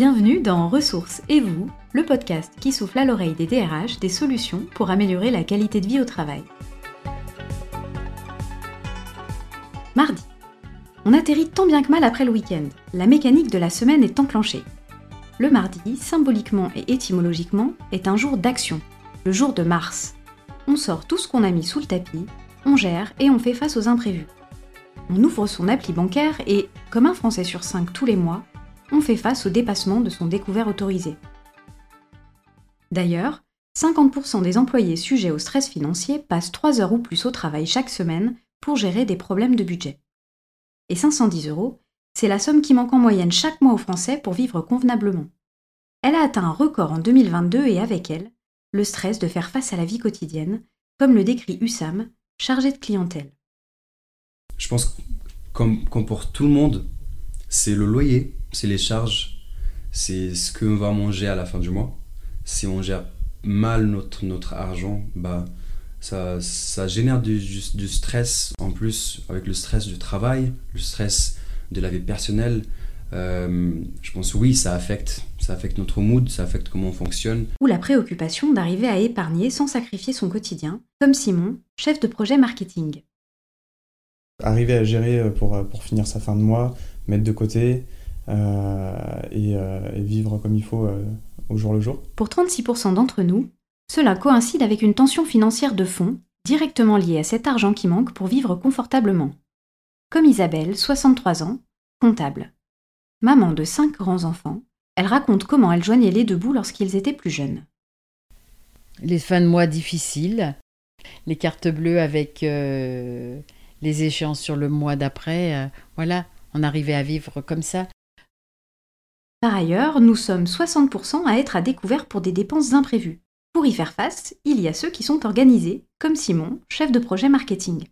Bienvenue dans Ressources et vous, le podcast qui souffle à l'oreille des DRH des solutions pour améliorer la qualité de vie au travail. Mardi. On atterrit tant bien que mal après le week-end. La mécanique de la semaine est enclenchée. Le mardi, symboliquement et étymologiquement, est un jour d'action, le jour de Mars. On sort tout ce qu'on a mis sous le tapis, on gère et on fait face aux imprévus. On ouvre son appli bancaire et, comme un Français sur cinq tous les mois, on fait face au dépassement de son découvert autorisé. D'ailleurs, 50% des employés sujets au stress financier passent 3 heures ou plus au travail chaque semaine pour gérer des problèmes de budget. Et 510 euros, c'est la somme qui manque en moyenne chaque mois aux Français pour vivre convenablement. Elle a atteint un record en 2022 et avec elle, le stress de faire face à la vie quotidienne, comme le décrit Hussam, chargé de clientèle. Je pense comme, comme pour tout le monde, c'est le loyer, c'est les charges, c'est ce qu'on va manger à la fin du mois. Si on gère mal notre, notre argent, bah, ça, ça génère du, du, stress en plus avec le stress du travail, le stress de la vie personnelle. Euh, je pense oui, ça affecte, ça affecte notre mood, ça affecte comment on fonctionne. Ou la préoccupation d'arriver à épargner sans sacrifier son quotidien, comme Simon, chef de projet marketing. Arriver à gérer pour, pour finir sa fin de mois, mettre de côté euh, et, euh, et, vivre comme il faut euh, au jour le jour. Pour 36% d'entre nous, cela coïncide avec une tension financière de fond directement liée à cet argent qui manque pour vivre confortablement. Comme Isabelle, 63 ans, comptable. Maman de cinq grands-enfants, elle raconte comment elle joignait les deux bouts lorsqu'ils étaient plus jeunes. Les fins de mois difficiles, les cartes bleues avec euh, les échéances sur le mois d'après, euh, voilà, on arrivait à vivre comme ça. Par ailleurs, nous sommes 60% à être à découvert pour des dépenses imprévues. Pour y faire face, il y a ceux qui sont organisés, comme Simon, chef de projet marketing.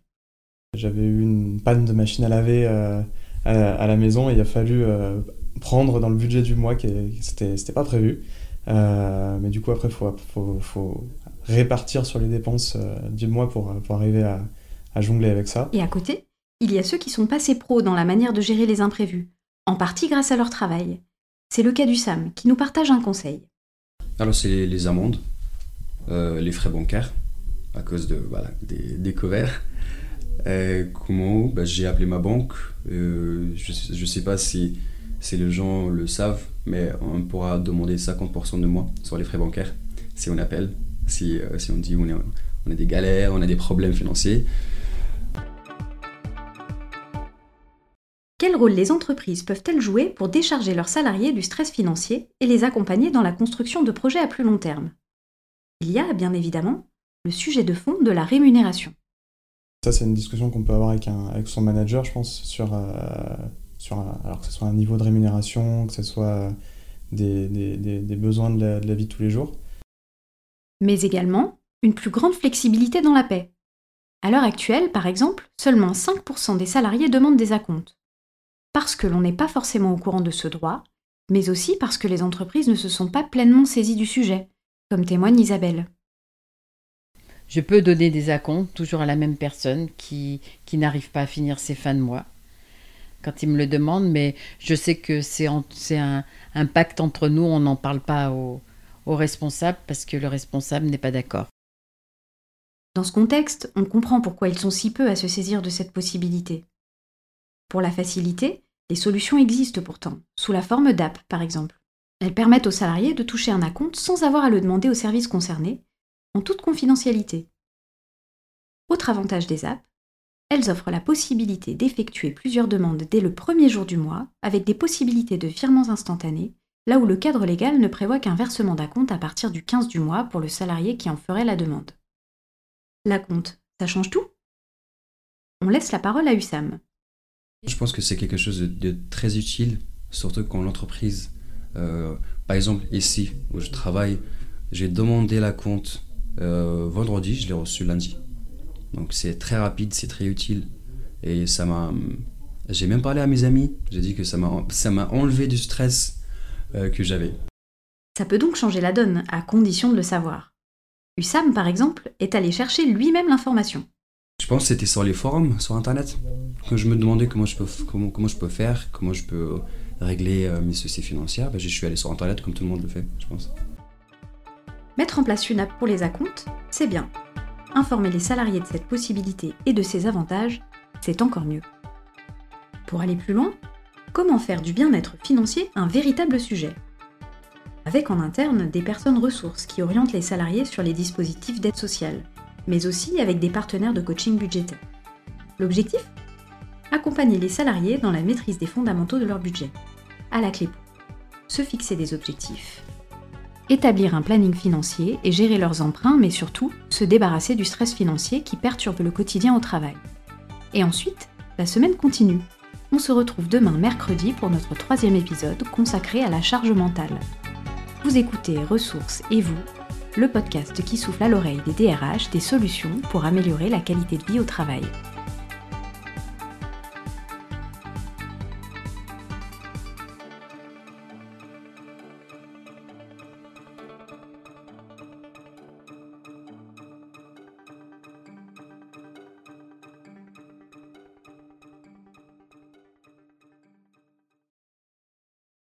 J'avais eu une panne de machine à laver euh, à, la maison et il a fallu euh, prendre dans le budget du mois qui c'était pas prévu. Euh, mais du coup, après, il faut, faut, faut, répartir sur les dépenses du mois pour, pour arriver à, à jongler avec ça. Et à côté, il y a ceux qui sont passés pros dans la manière de gérer les imprévus, en partie grâce à leur travail. C'est le cas du Sam, qui nous partage un conseil. Alors c'est les, amendes, euh, les frais bancaires, à cause de, voilà, des, des couverts. comment bah, J'ai appelé ma banque. Euh, je ne sais pas si, si les gens le savent, mais on pourra demander 50% de moins sur les frais bancaires si on appelle, si, euh, si on dit on, est, on a des galères, on a des problèmes financiers. Quel rôle les entreprises peuvent-elles jouer pour décharger leurs salariés du stress financier et les accompagner dans la construction de projets à plus long terme? Il y a, bien évidemment, le sujet de fond de la rémunération. Ça, c'est une discussion qu'on peut avoir avec, avec, son manager, je pense, sur, euh, sur alors que ce soit un niveau de rémunération, que ce soit des, des, besoins de la, de la vie de tous les jours. Mais également, une plus grande flexibilité dans la paix. À l'heure actuelle, par exemple, seulement 5% des salariés demandent des acomptes parce que l'on n'est pas forcément au courant de ce droit, mais aussi parce que les entreprises ne se sont pas pleinement saisies du sujet, comme témoigne Isabelle. Je peux donner des acomptes toujours à la même personne qui, qui n'arrive pas à finir ses fins de mois quand il me le demande, mais je sais que c'est un, un, pacte entre nous, on n'en parle pas au, au responsable parce que le responsable n'est pas d'accord. Dans ce contexte, on comprend pourquoi ils sont si peu à se saisir de cette possibilité. Pour la faciliter, les solutions existent pourtant, sous la forme d'app par exemple. Elles permettent aux salariés de toucher un acompte sans avoir à le demander aux services concernés, en toute confidentialité. Autre avantage des apps, elles offrent la possibilité d'effectuer plusieurs demandes dès le premier jour du mois, avec des possibilités de virements instantanés, là où le cadre légal ne prévoit qu'un versement d'acompte à partir du 15 du mois pour le salarié qui en ferait la demande. L'acompte, ça change tout? On laisse la parole à Hussam. Je pense que c'est quelque chose de, très utile, surtout quand l'entreprise, euh, par exemple ici où je travaille, j'ai demandé la compte euh, vendredi, je l'ai reçu lundi. Donc c'est très rapide, c'est très utile. Et ça m'a. J'ai même parlé à mes amis, j'ai dit que ça m'a, enlevé du stress euh, que j'avais. Ça peut donc changer la donne, à condition de le savoir. Hussam, par exemple, est allé chercher lui-même l'information. Je pense que c'était sur les forums, sur Internet, que je me demandais comment je peux, faire, comment je peux régler euh, mes soucis financiers, bah, je suis allé sur Internet comme tout le monde le fait, je pense. Mettre en place une app pour les acomptes, c'est bien. Informer les salariés de cette possibilité et de ses avantages, c'est encore mieux. Pour aller plus loin, comment faire du bien-être financier un véritable sujet? Avec en interne des personnes ressources qui orientent les salariés sur les dispositifs d'aide sociale, mais aussi avec des partenaires de coaching budgétaire. L'objectif? Accompagner les salariés dans la maîtrise des fondamentaux de leur budget. À la clé, se fixer des objectifs, établir un planning financier et gérer leurs emprunts, mais surtout se débarrasser du stress financier qui perturbe le quotidien au travail. Et ensuite, la semaine continue. On se retrouve demain mercredi pour notre troisième épisode consacré à la charge mentale. Vous écoutez Ressources et vous, le podcast qui souffle à l'oreille des DRH des solutions pour améliorer la qualité de vie au travail.